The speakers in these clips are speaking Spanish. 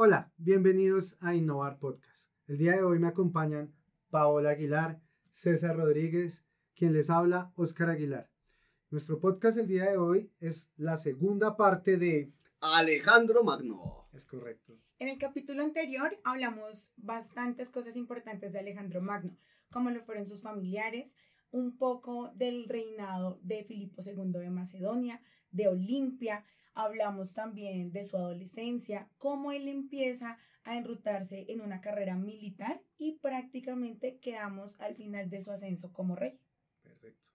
Hola, bienvenidos a Innovar Podcast. El día de hoy me acompañan Paola Aguilar, César Rodríguez, quien les habla, Oscar Aguilar. Nuestro podcast el día de hoy es la segunda parte de Alejandro Magno. Es correcto. En el capítulo anterior hablamos bastantes cosas importantes de Alejandro Magno, como lo fueron sus familiares, un poco del reinado de Filipo II de Macedonia, de Olimpia, hablamos también de su adolescencia, cómo él empieza a enrutarse en una carrera militar y prácticamente quedamos al final de su ascenso como rey. Perfecto.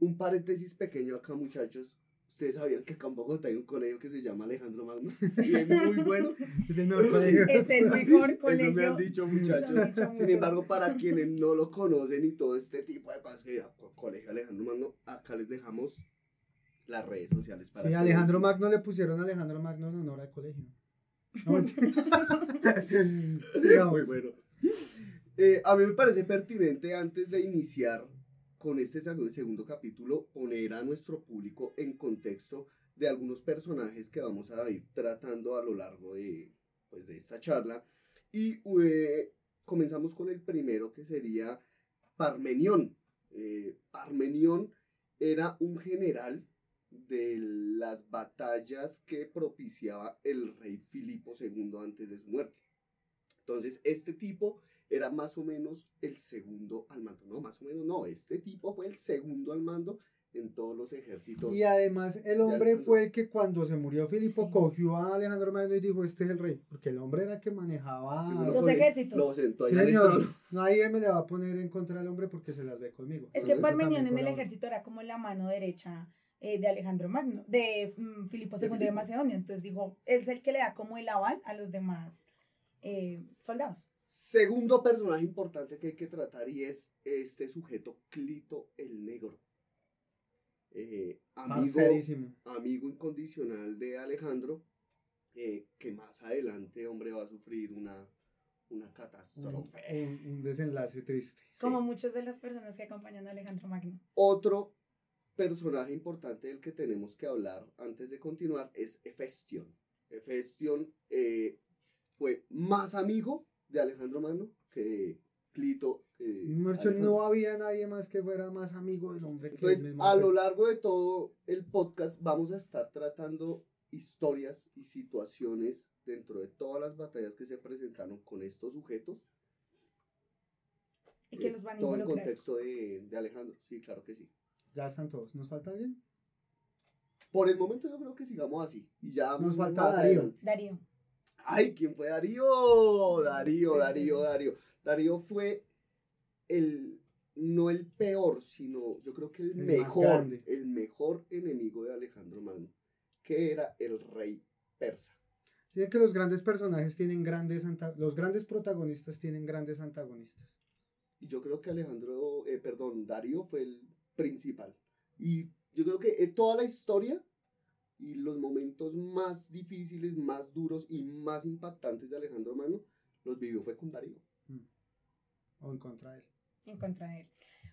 Un paréntesis pequeño acá, muchachos. Ustedes sabían que acá en Bogotá hay un colegio que se llama Alejandro Magno y es muy bueno. Es el mejor colegio. Es el mejor colegio. Eso me han dicho muchachos. Han dicho Sin embargo, para quienes no lo conocen y todo este tipo de cosas, que co- Colegio Alejandro Magno, acá les dejamos las redes sociales para Sí, que Alejandro Magno le pusieron Alejandro Magno en honor al colegio. No. Muy bueno. Eh, a mí me parece pertinente antes de iniciar con este seg- segundo capítulo poner a nuestro público en contexto de algunos personajes que vamos a ir tratando a lo largo de, pues, de esta charla. Y eh, comenzamos con el primero que sería Parmenión. Eh, Parmenión era un general de las batallas que propiciaba el rey Filipo II antes de su muerte. Entonces, este tipo era más o menos el segundo al mando. No, más o menos no. Este tipo fue el segundo al mando en todos los ejércitos. Y además el hombre fue el que cuando se murió Filipo Sí. cogió a Alejandro Magno y dijo, este es el rey. Porque el hombre era el que manejaba... Lo Los ejércitos. Lo sentó Sí, señor. Nadie me le va a poner en contra del hombre porque se las ve conmigo. Es que Entonces, eso Parmenión en el ejército era como la mano derecha eh, de Alejandro Magno, de mm, Filipo II de. Macedonia. Entonces dijo, es el que le da como el aval a los demás eh, soldados. Segundo personaje importante que hay que tratar y es este sujeto Clito el Negro. Eh, amigo, amigo incondicional de Alejandro, eh, que más adelante, hombre, va a sufrir una, una Un, catástrofe. un- un desenlace triste. Como muchas de las personas que acompañan a Alejandro Magno. Otro personaje importante del que tenemos que hablar antes de continuar es Hefestion. Hefestion eh, fue más amigo de Alejandro Magno que Clito. Alejandro. no había nadie más que fuera más amigo del hombre que Entonces, el mismo a lo largo de todo el podcast vamos a estar tratando historias y situaciones dentro de todas las batallas que se presentaron con estos sujetos. Y que eh, los van a todo en involucrar. contexto de, de Alejandro. Sí, claro que sí. Ya están todos. ¿Nos falta alguien? Por el momento yo creo que sigamos así. Y ya Nos falta Darío. Darío. Ay, ¿quién fue Darío? Darío, Darío. Darío. Darío fue el, no el peor, sino yo creo que el, mejor, el mejor enemigo de Alejandro Magno, que era el rey persa. Dicen que los grandes personajes tienen grandes los grandes protagonistas tienen grandes antagonistas. Y yo creo que Alejandro, eh, perdón, Darío fue el principal. Y yo creo que toda la historia y los momentos más difíciles, más duros y más impactantes de Alejandro Magno los vivió fue con Darío. O en contra de él. en contra de él.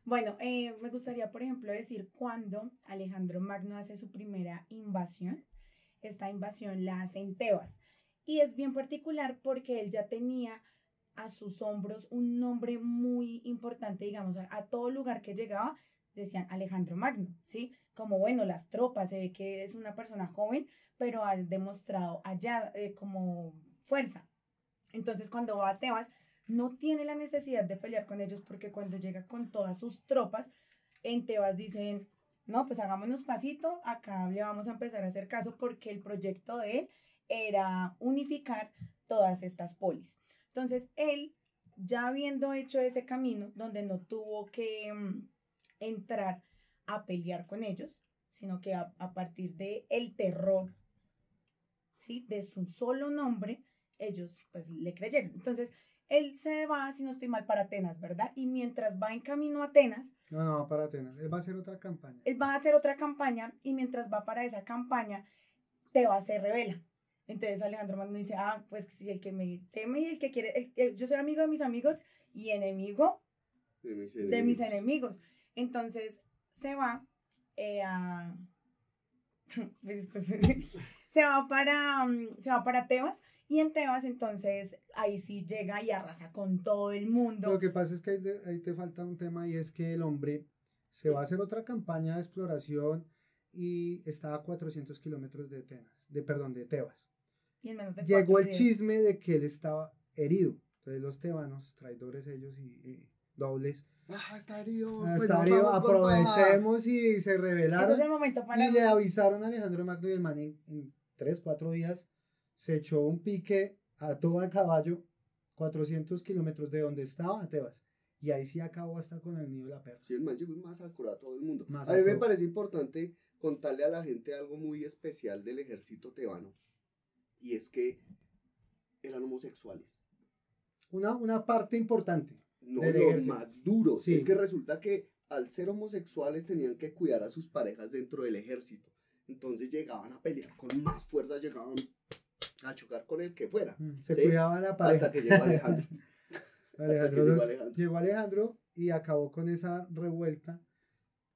Bueno, eh, me gustaría, por ejemplo, decir cuando Alejandro Magno hace su primera invasión. Esta invasión la hace en Tebas. Y es bien particular porque él ya tenía a sus hombros un nombre muy importante, digamos, a, a todo lugar que llegaba decían Alejandro Magno, ¿sí? Como bueno, las tropas, se ve que es una persona joven, pero ha demostrado allá eh, como fuerza. Entonces, cuando va a Tebas, no tiene la necesidad de pelear con ellos porque cuando llega con todas sus tropas, en Tebas dicen, no, pues hagámonos pasito, acá le vamos a empezar a hacer caso porque el proyecto de él era unificar todas estas polis. Entonces, él, ya habiendo hecho ese camino, donde no tuvo que mm, entrar a pelear con ellos, sino que a, a partir de el terror, ¿sí? De su solo nombre, ellos pues le creyeron. Entonces, él se va, si no estoy mal, para Atenas, ¿verdad? Y mientras va en camino a Atenas, No, no, para Atenas. Él va a hacer otra campaña. él va a hacer otra campaña y mientras va para esa campaña, Tebas se revela. Entonces Alejandro Magno dice, ah, pues si el que me teme y el que quiere, el- el- yo soy amigo de mis amigos y enemigo De mis de mis enemigos. Entonces se va eh, a... Se va para, mm, se va para Tebas Y en Tebas, entonces, ahí sí llega y arrasa con todo el mundo. Lo que pasa es que ahí te, ahí te falta un tema y es que el hombre se va a hacer otra campaña de exploración y está a 400 kilómetros de Tenas, de perdón, de Tebas. Y en menos de Llegó el días. chisme de que él estaba herido. Entonces los tebanos, traidores ellos y, y dobles, Ah, está herido. ah, pues está herido, aprovechemos y se Ese rebelaron. es el momento para... Y le avisaron a Alejandro Magno y el man en, en tres, cuatro días se echó un pique a todo a caballo, 400 kilómetros de donde estaba a Tebas. Y ahí sí acabó hasta con el nido de la perra. Sí, el man llegó y masacró a todo el mundo. A mí me parece importante contarle a la gente algo muy especial del ejército tebano. Y es que eran homosexuales. Una, una parte importante. No Del los ejército. más duros. Sí. Es que resulta que al ser homosexuales tenían que cuidar a sus parejas dentro del ejército. Entonces llegaban a pelear con más fuerza, llegaban a chocar con el que fuera. Mm, Se Sí, cuidaba la pareja. Hasta que llegó Alejandro. Alejandro llegó Alejandro. llegó Alejandro y acabó con esa revuelta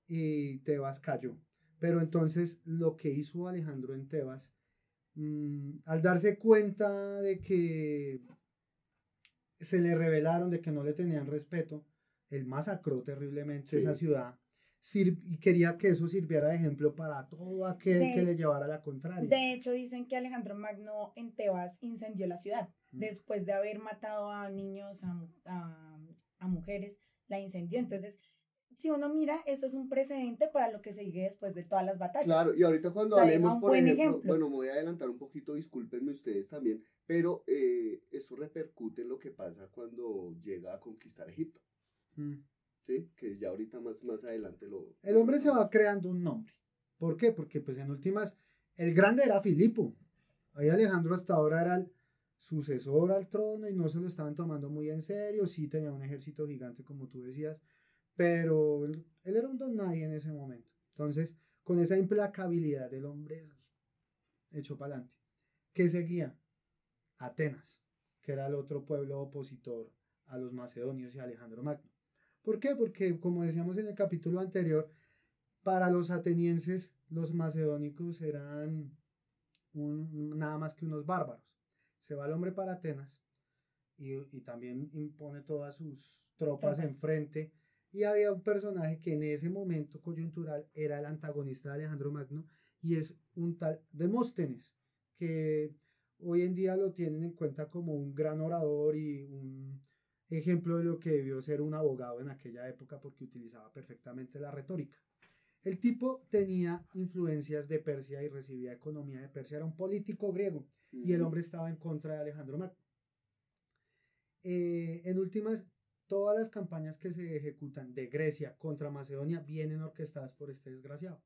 y Tebas cayó. Pero entonces lo que hizo Alejandro en Tebas, mm, al darse cuenta de que se le revelaron, de que no le tenían respeto, él masacró terriblemente Sí. esa ciudad sir- y quería que eso sirviera de ejemplo para todo aquel De- que le llevara la contraria. De hecho, dicen que Alejandro Magno en Tebas incendió la ciudad. Mm. Después de haber matado a niños, a, a- a mujeres, la incendió. Entonces, si uno mira, eso es un precedente para lo que sigue después de todas las batallas. Claro, y ahorita cuando O sea, hablemos, por ejemplo, ejemplo. bueno, me voy a adelantar un poquito, discúlpenme ustedes también, pero eh, eso repercute en lo que pasa cuando llega a conquistar Egipto, Mm. ¿sí? Que ya ahorita más, más adelante lo... El hombre se va creando un nombre. ¿Por qué? Porque pues en últimas, el grande era Filipo. Ahí Alejandro hasta ahora era el sucesor al trono y no se lo estaban tomando muy en serio. Sí tenía un ejército gigante, como tú decías, pero él, era un don nadie en ese momento. Entonces, con esa implacabilidad del hombre echó para adelante. ¿Qué seguía? Atenas, que era el otro pueblo opositor a los macedonios y a Alejandro Magno. ¿Por qué? Porque, como decíamos en el capítulo anterior, para los atenienses, los macedónicos eran un- nada más que unos bárbaros. Se va el hombre para Atenas y, y también impone todas sus tropas Tropas. enfrente. Y había un personaje que en ese momento coyuntural era el antagonista de Alejandro Magno y es un tal Demóstenes, que hoy en día lo tienen en cuenta como un gran orador y un ejemplo de lo que debió ser un abogado en aquella época porque utilizaba perfectamente la retórica. El tipo tenía influencias de Persia y recibía economía de Persia, era un político griego y el hombre estaba en contra de Alejandro Magno. Eh, en últimas, todas las campañas que se ejecutan de Grecia contra Macedonia vienen orquestadas por este desgraciado.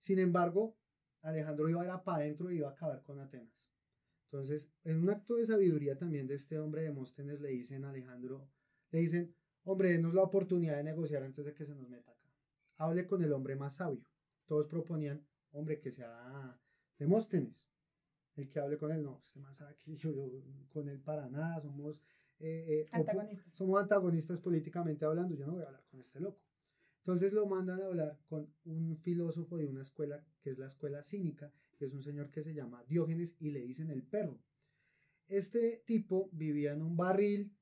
Sin embargo, Alejandro iba a ir para adentro y iba a acabar con Atenas. Entonces, en un acto de sabiduría también de este hombre Demóstenes le dicen a Alejandro, le dicen, hombre, denos la oportunidad de negociar antes de que se nos meta acá. Hable con el hombre más sabio. Todos proponían, hombre, que sea Demóstenes. El que hable con él, no, este más sabe que yo, yo con él para nada, somos, eh, eh, opo- Antagonistas. somos antagonistas políticamente hablando, yo no voy a hablar con este loco. Entonces lo mandan a hablar con un filósofo de una escuela que es la escuela cínica, que es un señor que se llama Diógenes y le dicen el perro. Este tipo vivía en un barril.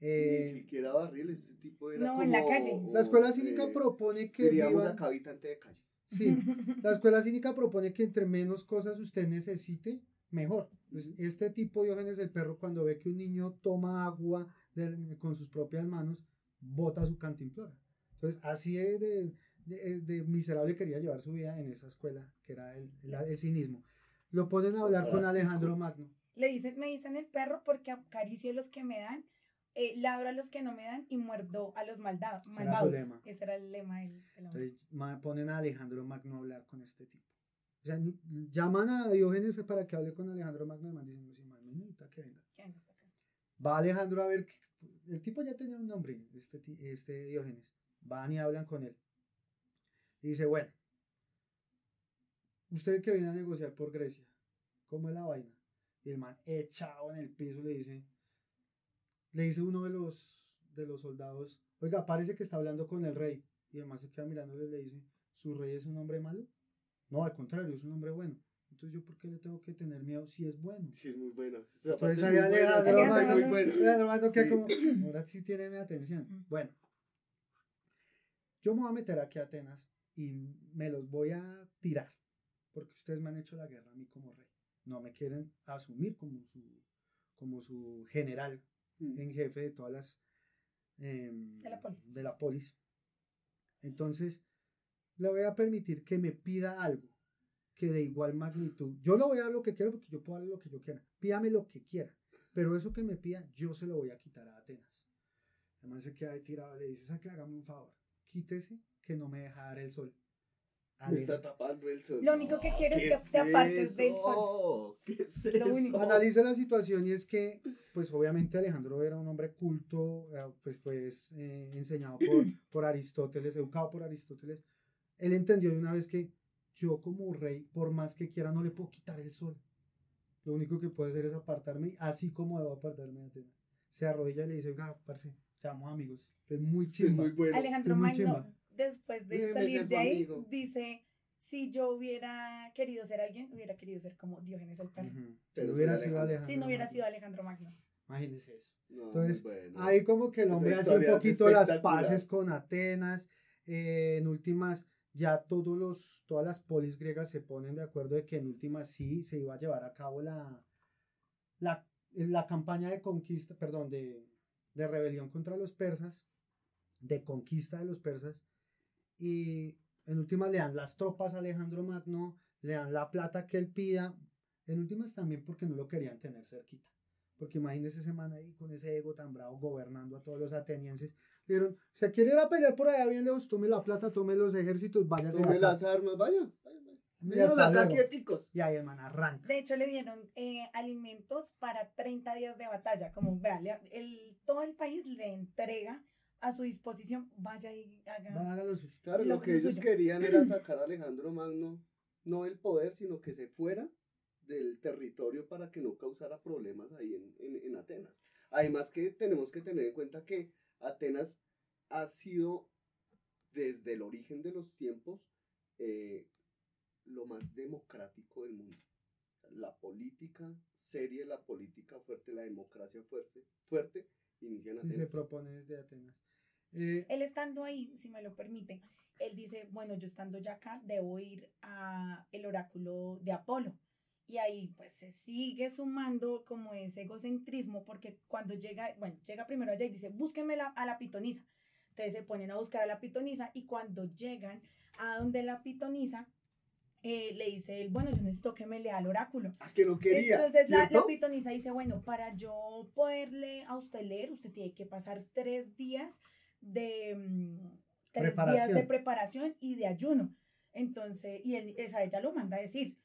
eh, Ni siquiera barril, ese tipo era No, en la como, calle. la escuela cínica eh, propone que Diríamos viva- acá habitante de calle. Sí, la escuela cínica propone que entre menos cosas usted necesite, mejor. Pues, este tipo Diógenes el perro cuando ve que un niño toma agua con sus propias manos, bota su cantimplora. Entonces, así de, de- de- de miserable quería llevar su vida en esa escuela, que era el, el- el cinismo. Lo ponen a hablar con. Alejandro Magno. Le dicen, me dicen el perro porque acaricio a los que me dan, eh, ladro a los que no me dan y muerdo a los malda- su malvados. lema. Ese era el lema del, del hombre. Entonces ponen a Alejandro Magno a hablar con este tipo. O sea, ni- llaman a Diógenes para que hable con Alejandro Magno y man dicen, "Sí, man, necesita que venga. ¿Quién está acá? Va Alejandro a ver, el tipo ya tenía un nombre, este, este Diógenes. Van y hablan con él. Y dice, bueno, usted que viene a negociar por Grecia, ¿cómo es la vaina? Y el man echado en el piso le dice, le dice uno de los, de los soldados, oiga, parece que está hablando con el rey. Y además se queda mirándole y le dice, ¿su rey es un hombre malo? No, al contrario, es un hombre bueno. Entonces, ¿yo por qué le tengo que tener miedo si es bueno? Sí, es muy bueno. Entonces, ahí Alejandro que como, ahora sí tiene mi atención. Mm. Bueno, yo me voy a meter aquí a Atenas y me los voy a tirar, porque ustedes me han hecho la guerra a mí como rey. No me quieren asumir como su, como su general Mm. en jefe de todas las em, De la polis. de la polis. Entonces, le voy a permitir que me pida algo que de igual magnitud. Yo le voy a dar lo que quiero porque yo puedo darle lo que yo quiera. Pídame lo que quiera. Pero eso que me pida, yo se lo voy a quitar a Atenas. Además se queda ahí tirado, le dice, ¿sabe qué? Hágame un favor. Quítese que no me deja dar el sol. Me está tapando el sol. Lo único que quiero es ¿qué que te apartes del eso? ¿Qué es Lo único. eso? Analiza la situación y es que, pues obviamente Alejandro era un hombre culto, eh, pues fue eh, enseñado por, por Aristóteles, educado por Aristóteles. Él entendió de una vez que yo como rey, por más que quiera, no le puedo quitar el sol. Lo único que puedo hacer es apartarme, así como debo apartarme de Atenas. Se arrodilla y le dice, oiga, parce, seamos amigos. Es muy Sí, chimba. muy bueno. Alejandro Magno, chimba. después de Déjeme salir de ahí, amigo. dice, si yo hubiera querido ser alguien, hubiera querido ser como Diógenes el perro. Ujú. Pero Si soy hubiera sido Alejandro. Si no hubiera sido Alejandro Magno. Imagínese eso. No, Entonces, bueno. Ahí como que el hombre hace un poquito las paces con Atenas. eh, en últimas, ya todos los, todas las polis griegas se ponen de acuerdo de que en últimas sí se iba a llevar a cabo la, la, la campaña de conquista, perdón, de, de rebelión contra los persas, de conquista de los persas. Y en últimas le dan las tropas a Alejandro Magno, le dan la plata que él pida. En últimas también porque no lo querían tener cerquita. Porque imagínese ese man ahí con ese ego tan bravo gobernando a todos los atenienses. Dijeron, se quiere ir a pelear por allá bien lejos, tome la plata, tome los ejércitos, váyase de Tome acá". las armas, vaya. vaya, vaya. Y Menos acá quieticos. Y ahí el man arranca. De hecho, le dieron eh, alimentos para 30 días de batalla. Como, vea, el, todo el país le entrega a su disposición, vaya y haga. Claro, Lo lo que ellos suyo. querían era sacar a Alejandro Magno, no el poder, sino que se fuera del territorio para que no causara problemas ahí en, en- en Atenas. Además que tenemos que tener en cuenta que Atenas ha sido desde el origen de los tiempos eh, lo más democrático del mundo. La política seria, la política fuerte, la democracia fuerte, fuerte inicia en Si se Atenas. propone desde Atenas. Eh, Él estando ahí, si me lo permite, él dice, bueno, yo estando ya acá, debo ir a el oráculo de Apolo. Y ahí pues se sigue sumando como ese egocentrismo porque cuando llega, bueno, llega primero allá y dice, búsquenme la- a la pitonisa. Entonces se ponen a buscar a la pitonisa y cuando llegan a donde la pitonisa, eh, le dice él, bueno, yo necesito que me lea el oráculo. Ah, que no quería. Entonces la, la ¿cierto? pitonisa dice, bueno, para yo poderle a usted leer, usted tiene que pasar tres días de mm, tres días Preparación. de preparación y de ayuno. Entonces, y él, esa ella lo manda a decir.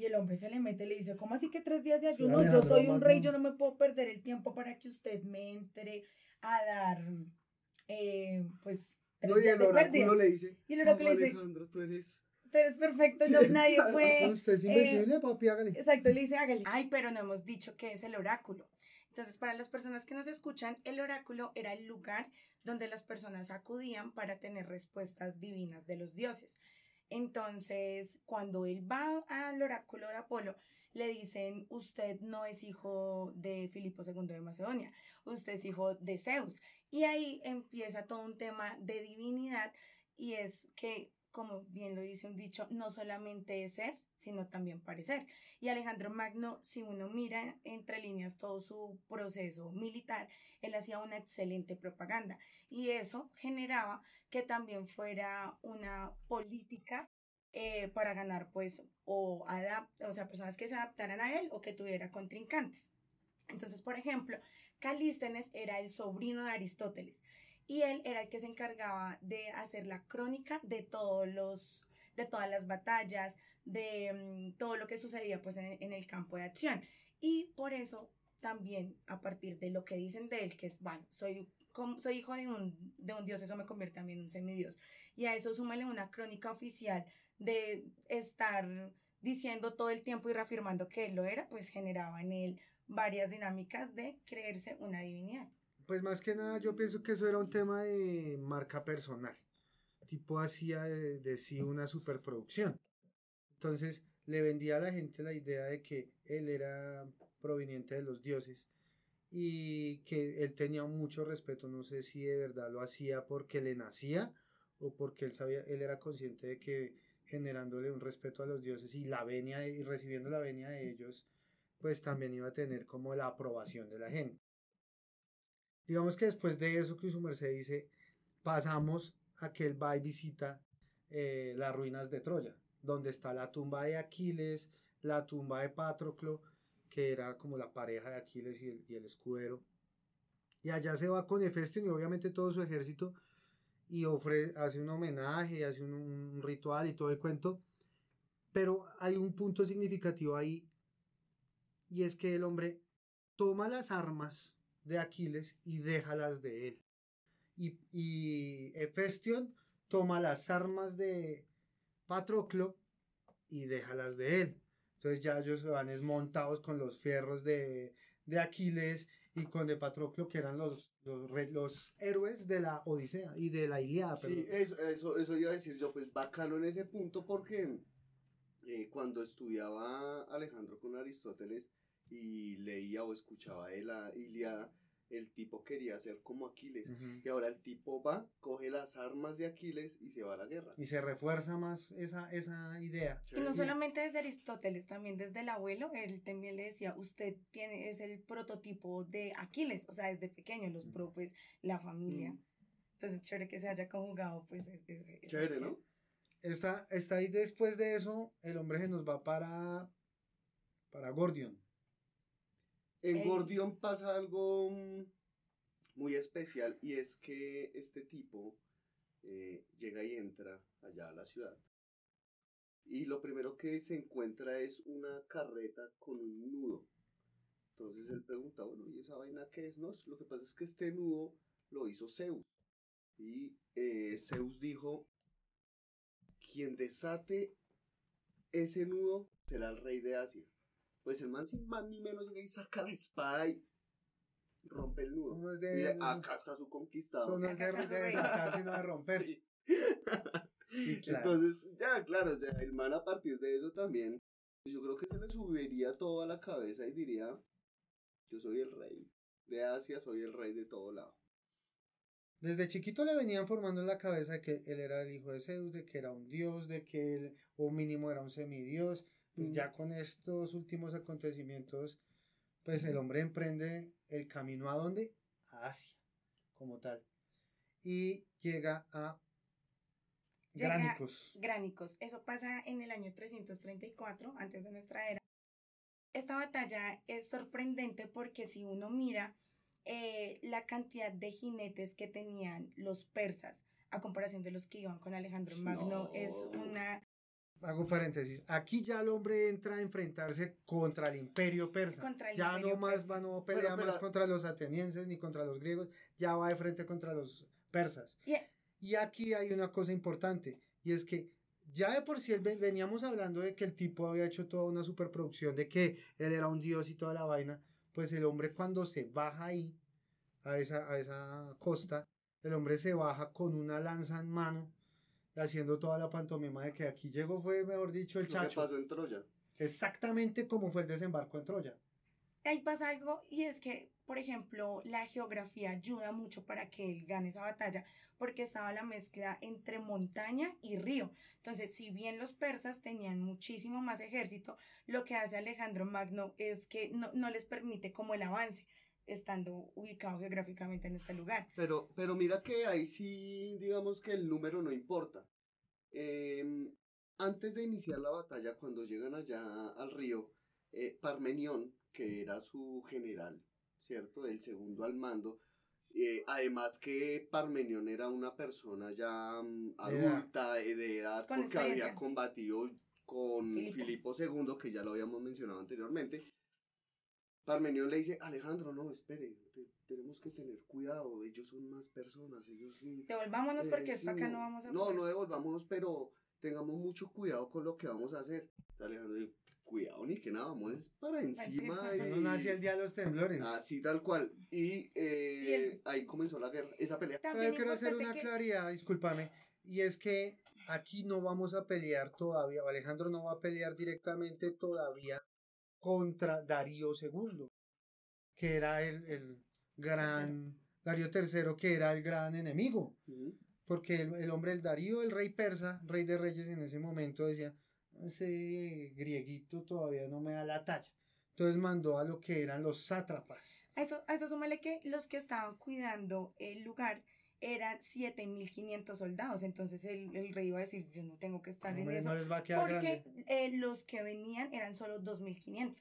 Y el hombre se le mete y le dice, ¿cómo así que tres días de Sí, ayuno? yo soy un rey, yo no me puedo perder el tiempo para que usted me entre a dar, eh, pues, tres No, y días el de pérdida. oráculo le dice, Y el oráculo "Pablo le dice, Alejandro, tú eres... tú eres perfecto, no, nadie puede... usted es eh, invisible, papi, hágale. Exacto, le dice hágale. Ay, pero no hemos dicho qué es el oráculo. Entonces, para las personas que nos escuchan, el oráculo era el lugar donde las personas acudían para tener respuestas divinas de los dioses. Entonces, cuando él va al oráculo de Apolo, le dicen, usted no es hijo de Filipo II de Macedonia, usted es hijo de Zeus. Y ahí empieza todo un tema de divinidad y es que, como bien lo dice un dicho, no solamente es ser, sino también parecer. Y Alejandro Magno, si uno mira entre líneas todo su proceso militar, él hacía una excelente propaganda y eso generaba que también fuera una política eh, para ganar pues o, o sea, personas que se adaptaran a él o que tuviera contrincantes. Entonces, por ejemplo, Calístenes era el sobrino de Aristóteles y él era el que se encargaba de hacer la crónica de todos los de todas las batallas, de mm, todo lo que sucedía pues en, en el campo de acción. Y por eso también a partir de lo que dicen de él, que es, bueno, soy, soy hijo de un, de un dios, eso me convierte también en un semidios. Y a eso súmale una crónica oficial de estar diciendo todo el tiempo y reafirmando que él lo era, pues generaba en él varias dinámicas de creerse una divinidad. Pues más que nada yo pienso que eso era un tema de marca personal. Tipo hacía de, de sí una superproducción. Entonces, le vendía a la gente la idea de que él era proveniente de los dioses y que él tenía mucho respeto, no sé si de verdad lo hacía porque le nacía o porque él sabía, él era consciente de que generándole un respeto a los dioses y la venia y recibiendo la venia de ellos, pues también iba a tener como la aprobación de la gente. Digamos que después de eso que su merced dice, pasamos a que él va y visita eh, las ruinas de Troya, donde está la tumba de Aquiles, la tumba de Patroclo, que era como la pareja de Aquiles y el, escudero. Y allá se va con Hefestión y obviamente todo su ejército y ofrece, hace un homenaje, hace un, ritual y todo el cuento. Pero hay un punto significativo ahí y es que el hombre toma las armas de Aquiles y déjalas de él. Y, y toma las armas de Patroclo y déjalas de él. Entonces ya ellos van desmontados con los fierros de, Aquiles y con de Patroclo, que eran los, los, héroes de la Odisea y de la Iliada. Sí, eso, eso, eso iba a decir yo, pues bacano en ese punto porque eh, cuando estudiaba Alejandro con Aristóteles y leía o escuchaba de la Iliada, el tipo quería ser como Aquiles. Y ahora el tipo va, coge las armas de Aquiles y se va a la guerra. Y se refuerza más esa, esa idea. Y no solamente desde Aristóteles, también desde el abuelo, él también le decía, usted tiene, es el prototipo de Aquiles, o sea, desde pequeño, los profes, la familia. Entonces, chévere que se haya conjugado, pues. chévere, ¿no? Está, está ahí después de eso, el hombre se nos va para, para Gordion. En Gordion pasa algo mm, muy especial y es que este tipo eh, llega y entra allá a la ciudad. Y lo primero que se encuentra es una carreta con un nudo. Entonces él pregunta, bueno, ¿y esa vaina qué es? No, lo que pasa es que este nudo lo hizo Zeus. Y eh, Zeus dijo, quien desate ese nudo será el rey de Asia. Pues el man sin más ni menos llega y saca la espada y rompe el nudo. y acá está su conquistador. No es de, desatar, sino de romper. Entonces, ya, claro, o sea, el man a partir de eso también, yo creo que se le subiría todo a la cabeza y diría, yo soy el rey de Asia, soy el rey de todo lado. Desde chiquito le venían formando en la cabeza que él era el hijo de Zeus, de que era un dios, de que él, o mínimo era un semidios, pues ya con estos últimos acontecimientos, pues el hombre emprende el camino a dónde? A Asia, como tal. Y llega a Gránicos. Gránicos. Eso pasa en el año 334, antes de nuestra era. Esta batalla es sorprendente porque si uno mira eh, la cantidad de jinetes que tenían los persas a comparación de los que iban con Alejandro Magno, es una hago paréntesis, aquí ya el hombre entra a enfrentarse contra el imperio persa. ya no más va no pelea más contra los atenienses ni contra los griegos, ya va de frente contra los persas. Y aquí hay una cosa importante, y es que ya de por sí veníamos hablando de que el tipo había hecho toda una superproducción, de que él era un dios y toda la vaina, pues el hombre cuando se baja ahí, a esa, a esa costa, el hombre se baja con una lanza en mano haciendo toda la pantomima de que aquí llegó fue, mejor dicho, el chacho. ¿Qué pasó en Troya? Exactamente como fue el desembarco en Troya. Ahí pasa algo y es que, por ejemplo, la geografía ayuda mucho para que él gane esa batalla porque estaba la mezcla entre montaña y río. Entonces, si bien los persas tenían muchísimo más ejército, lo que hace Alejandro Magno es que no, no les permite como el avance estando ubicado geográficamente en este lugar. Pero, pero mira que ahí sí, digamos que el número no importa. Em, antes de iniciar la batalla, cuando llegan allá al río, eh, Parmenión, que era su general, ¿cierto? El segundo al mando, eh, además que Parmenión era una persona ya mm, adulta, de edad, porque había combatido con Filipo II, que ya lo habíamos mencionado anteriormente, Parmenión le dice, Alejandro, no, espere, tenemos que tener cuidado, ellos son más personas, ellos... Devolvámonos eh, porque acá no vamos a... No, no devolvámonos, pero tengamos mucho cuidado con lo que vamos a hacer. Alejandro dice, cuidado ni que nada, vamos para encima. Y... No nació el día de los temblores. Así tal cual. Y, eh, ahí comenzó la guerra, esa pelea. También quiero hacer una claridad, discúlpame, y es que aquí no vamos a pelear todavía, o Alejandro no va a pelear directamente todavía contra Darío II, que era el, el gran Darío III, que era el gran enemigo, porque el, el hombre, el Darío, el rey persa, rey de reyes en ese momento, decía, ese grieguito todavía no me da la talla. Entonces mandó a lo que eran los sátrapas. A eso, a eso súmale que los que estaban cuidando el lugar eran 7.500 soldados. Entonces el, el rey iba a decir, yo no tengo que estar en Hombre, eso. no les va a quedar Porque eh, los que venían eran solo 2.500.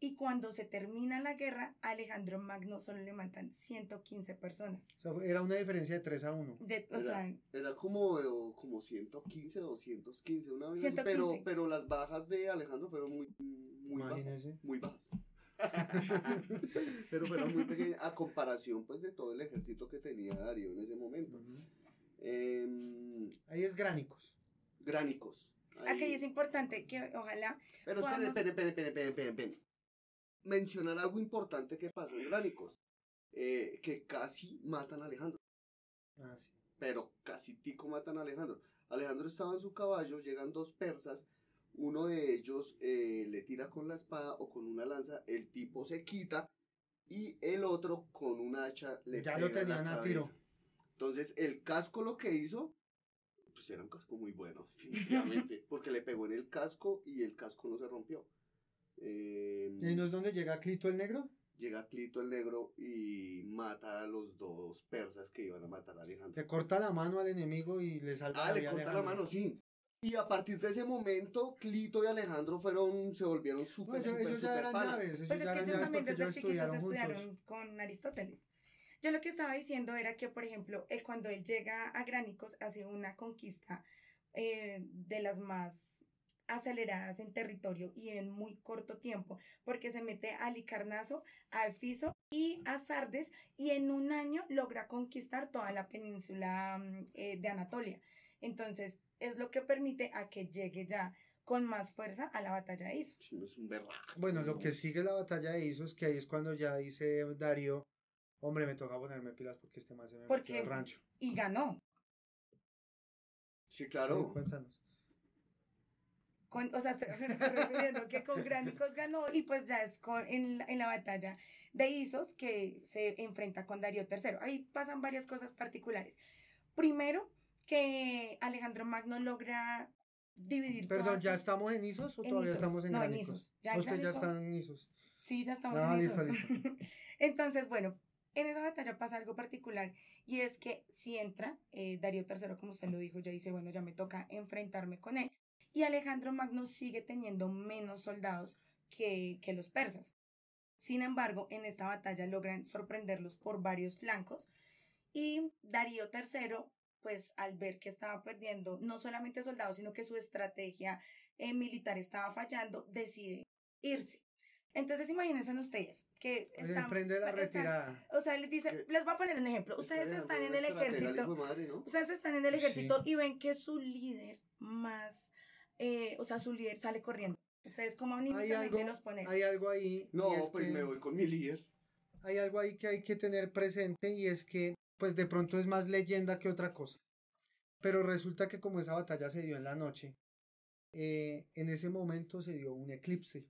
Y cuando se termina la guerra, Alejandro Magno solo le matan 115 personas. O sea, era una diferencia de 3 a 1. De, o Era, sea, era como, eh, como 115, 215, una vez. 115. Pero, pero las bajas de Alejandro fueron muy, muy bajas. Imagínese. Muy bajas. pero fueron muy pequeñas a comparación pues de todo el ejército que tenía Darío en ese momento. Em, Ahí es Gránicos. gránicos. Ahí- aquí es importante que ojalá Pero podamos- esperen, esperen, esperen, esperen, esperen, esperen. Mencionar algo importante que pasó en Gránicos. eh, que casi matan a Alejandro. Ah, sí. pero casi tico matan a Alejandro. Alejandro estaba en su caballo, llegan dos persas, uno de ellos eh, le tira con la espada o con una lanza, el tipo se quita y el otro con un hacha le Ya pega lo en la tenían a tiro. Entonces el casco lo que hizo, pues era un casco muy bueno, definitivamente, porque le pegó en el casco y el casco no se rompió. Eh, ¿Y no es donde llega Clito el negro? Llega Clito el negro y mata a los dos persas que iban a matar a Alejandro. Le corta la mano al enemigo y le salva Ah, le vida a corta la mano, sí. Y a partir de ese momento, Clito y Alejandro fueron, se volvieron No, súper, ellos, súper, súper panas. Pues es que ellos también desde ellos chiquitos estudiaron con Aristóteles. Yo lo que estaba diciendo era que, por ejemplo, él cuando él llega a Gránicos hace una conquista eh, de las más aceleradas en territorio y en muy corto tiempo, porque se mete a Licarnaso, a Efiso y a Sardes y en un año logra conquistar toda la península mm, eh, de Anatolia. Entonces, es lo que permite a que llegue ya con más fuerza a la batalla de Iso. Sí, no es un berraco. Bueno, lo que sigue la batalla de Isos, que ahí es cuando ya dice Darío, hombre, me toca ponerme pilas porque este más se me Porque- metió al rancho. Y ganó. Sí, claro. Sí, cuéntanos. Con, o sea, estoy, estoy refiriendo que con Gránicos ganó y pues ya es con, en, la- en la batalla de Isos que se enfrenta con Darío III. Ahí pasan varias cosas particulares. Primero, que Alejandro Magno logra dividir Perdón, ¿ya estamos en Isos o en todavía Isos. estamos en No, en? Isos. Ya en Usted ya Gránico. está en Isos. Sí, ya estamos Ah, en listo, Isos. listo. Entonces, bueno, en esa batalla pasa algo particular y es que si entra eh, Darío III, como usted lo dijo, ya dice, bueno, ya me toca enfrentarme con él. Y Alejandro Magno sigue teniendo menos soldados que, que los persas. Sin embargo, en esta batalla logran sorprenderlos por varios flancos y Darío III, pues al ver que estaba perdiendo no solamente soldados, sino que su estrategia eh, militar estaba fallando, decide irse. Entonces imagínense ustedes que están, emprende la están- retirada. o sea, les dice, Que- les voy a poner un ejemplo. Ustedes están en el ejército, madre, ¿no? ustedes están en el Sí. ejército y ven que su líder más, eh, o sea, su líder sale corriendo. Ustedes como anímicamente los ponen. hay algo ahí. No, es pues que me voy con mi líder. Hay algo ahí que hay que tener presente y es que, pues de pronto es más leyenda que otra cosa. Pero resulta que como esa batalla se dio en la noche, eh, en ese momento se dio un eclipse.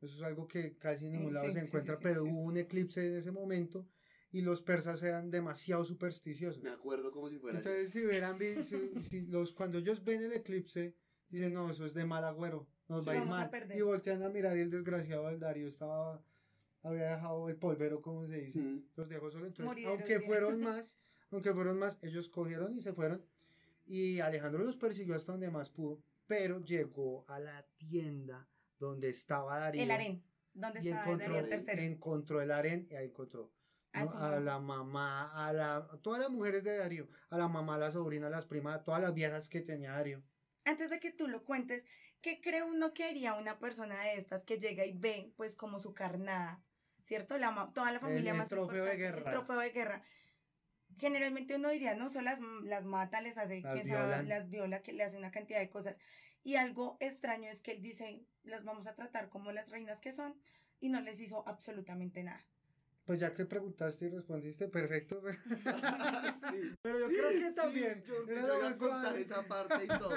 Eso es algo que casi en ningún lado sí, se encuentra, sí, sí, pero sí. hubo un eclipse en ese momento y los persas eran demasiado supersticiosos. Me acuerdo como si fuera. Entonces, si verán, si- si los, cuando ellos ven el eclipse, dicen, no, eso es de mal agüero, nos Sí, va a ir a mal. perder. Y voltean a mirar y el desgraciado del Darío estaba, había dejado el polvero, como se dice, Mm. los dejó solo. Entonces, Murieron, aunque bien. fueron más, aunque fueron más, ellos cogieron y se fueron. Y Alejandro los persiguió hasta donde más pudo, pero llegó a la tienda donde estaba Darío. el harén, donde y encontró, Darío III. encontró el harén y ahí encontró A ¿no? su a la mamá, a la, a todas las mujeres de Darío, a la mamá, a la sobrina, a las primas, a todas las viejas que tenía Darío. Antes de que tú lo cuentes, ¿qué cree uno que haría una persona de estas que llega y ve, pues, como su carnada, ¿cierto? La, toda la familia el más trofeo de importante, guerra. El trofeo de guerra. Generalmente uno diría, no, solo las, las mata, les hace, Las quién sabe, violan. las viola, que le hace una cantidad de cosas. Y algo extraño es que él dice, las vamos a tratar como las reinas que son, y no les hizo absolutamente nada. Pues ya que preguntaste y respondiste, perfecto. Sí. Pero yo creo que Sí, también. yo, era yo lo iba a contar esa parte y todo.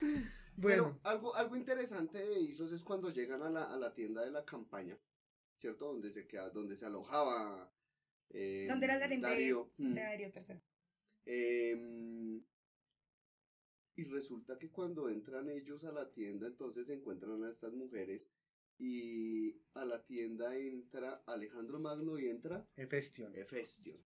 Bueno, Pero algo, algo interesante de Isos es cuando llegan a la, a la tienda de la campaña, ¿cierto? Donde se queda, donde se alojaba. eh, ¿Dónde era el de, Darío. Mm. de Darío III? Y resulta que cuando entran ellos a la tienda, entonces encuentran a estas mujeres y a la tienda entra Alejandro Magno y entra Hefestion. Hefestion.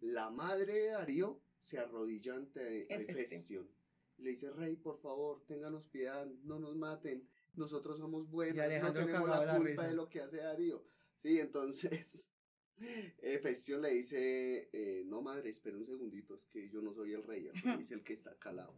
La madre de Darío se arrodilla ante Hefestion. Hefestion. Le dice, rey, por favor, ténganos piedad, no nos maten, nosotros somos buenos, Y no tenemos la culpa risa. de lo que hace Darío. Sí, entonces Hefestion le dice, eh, no madre, espera un segundito, es que yo no soy el rey, el rey es el que está calado.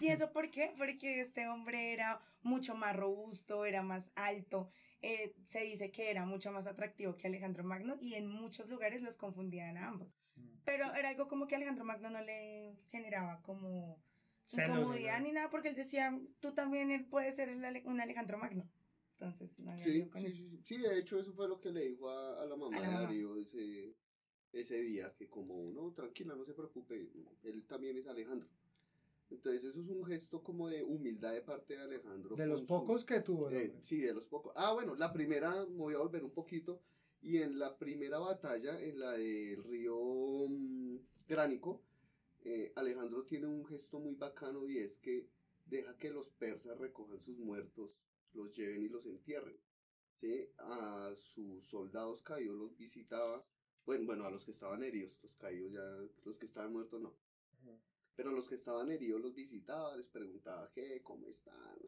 ¿Y eso por qué? Porque este hombre era mucho más robusto, era más alto. eh, se dice que era mucho más atractivo que Alejandro Magno y en muchos lugares los confundían a ambos. Pero era algo como que Alejandro Magno no le generaba como incomodidad ni nada porque él decía, tú también puedes ser el Ale- un Alejandro Magno. Entonces no había Sí, con sí, eso. sí, sí. Sí, de hecho eso fue lo que le dijo a, a la mamá A la de mamá. Darío ese, ese día, que como, no, tranquila, no se preocupe, él también es Alejandro. Entonces eso es un gesto como de humildad de parte de Alejandro. De los su- pocos que tuvo. Eh, sí, de los pocos. Ah, bueno, la primera, me voy a volver un poquito, y en la primera batalla, en la del río mm, Gránico, eh, Alejandro tiene un gesto muy bacano y es que deja que los persas recojan sus muertos, los lleven y los entierren. ¿sí? A sus soldados caídos los visitaba, bueno, bueno, a los que estaban heridos, los caídos ya, los que estaban muertos no. Pero los que estaban heridos los visitaba, les preguntaba qué, cómo están.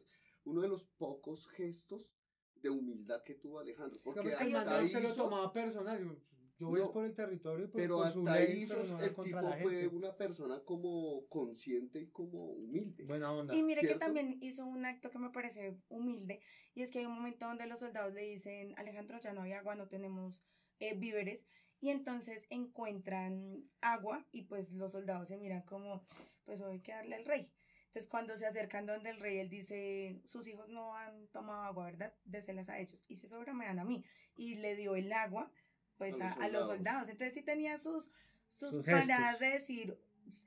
Uno de los pocos gestos de humildad que tuvo Alejandro. Porque Digamos que ahí se lo tomaba personal. Yo, voy No, por el territorio, pues, pero por su hasta ley, ahí no el tipo fue una persona como consciente y como humilde. Buena onda. Y mire que también hizo un acto que me parece humilde, y es que hay un momento donde los soldados le dicen, Alejandro, ya no hay agua, no tenemos eh, víveres, y entonces encuentran agua, y pues los soldados se miran como, pues hoy hay que darle al rey. Entonces cuando se acercan donde el rey, él dice, sus hijos no han tomado agua, ¿verdad? Déselas a ellos, y si sobra me dan a mí. Y le dio el agua, pues A a, los a los soldados. Entonces sí tenía sus, sus, Sus paradas de decir,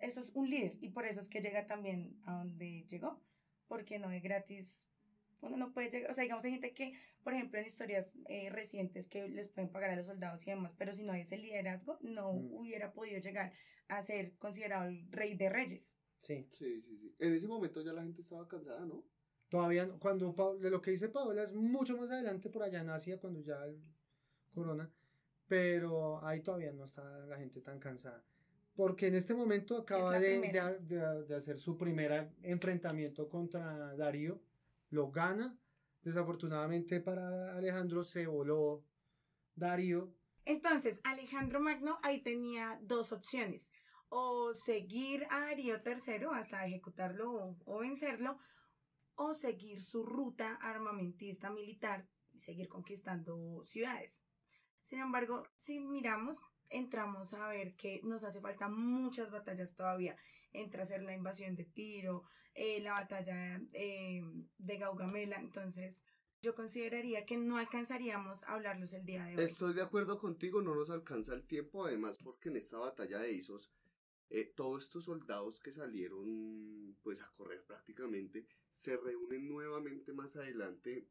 eso es un líder, y por eso es que llega también a donde llegó porque no es gratis. Uno no puede llegar, o sea, digamos, hay gente que, por ejemplo, en historias eh, recientes que les pueden pagar a los soldados y demás, pero si no hay ese liderazgo, no Mm. hubiera podido llegar a ser considerado el rey de reyes. Sí. Sí, sí, sí. En ese momento ya la gente estaba cansada, ¿no? Todavía, no- cuando de lo que dice Paola es mucho más adelante por allá en Asia, cuando ya el corona, pero ahí todavía no está la gente tan cansada. Porque en este momento acaba de- de- de hacer su primer enfrentamiento contra Darío, lo gana. Desafortunadamente para Alejandro se voló Darío. Entonces, Alejandro Magno ahí tenía dos opciones. O seguir a Darío III hasta ejecutarlo o, o vencerlo, o seguir su ruta armamentista militar y seguir conquistando ciudades. Sin embargo, si miramos, entramos a ver que nos hace falta muchas batallas todavía. Entra a ser la invasión de Tiro, eh, la batalla eh, de Gaugamela. Entonces, yo consideraría que no alcanzaríamos a hablarlos el día de hoy. Estoy de acuerdo contigo, no nos alcanza el tiempo, además porque en esta batalla de Isos, eh, todos estos soldados que salieron pues a correr prácticamente, se reúnen nuevamente más adelante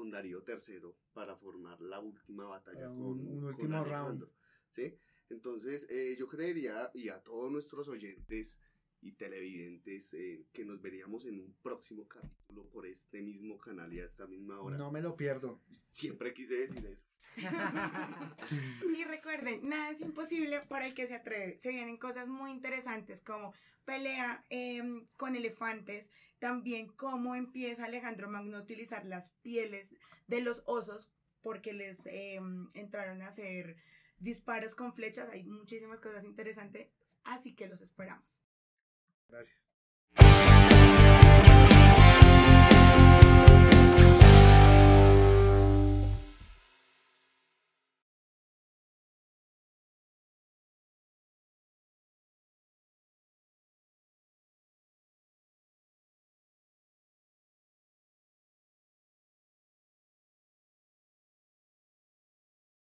con Darío III para formar la última batalla Para con, un- con último round. ¿sí? Entonces eh, yo creería, y a todos nuestros oyentes y televidentes, eh, que nos veríamos en un próximo capítulo por este mismo canal y a esta misma hora. No me lo pierdo. Siempre quise decir eso. Y recuerden, nada es imposible para el que se atreve. Se vienen cosas muy interesantes como pelea em, con elefantes, también cómo empieza Alejandro Magno a utilizar las pieles de los osos porque les em, entraron a hacer disparos con flechas. Hay muchísimas cosas interesantes, así que los esperamos. Gracias.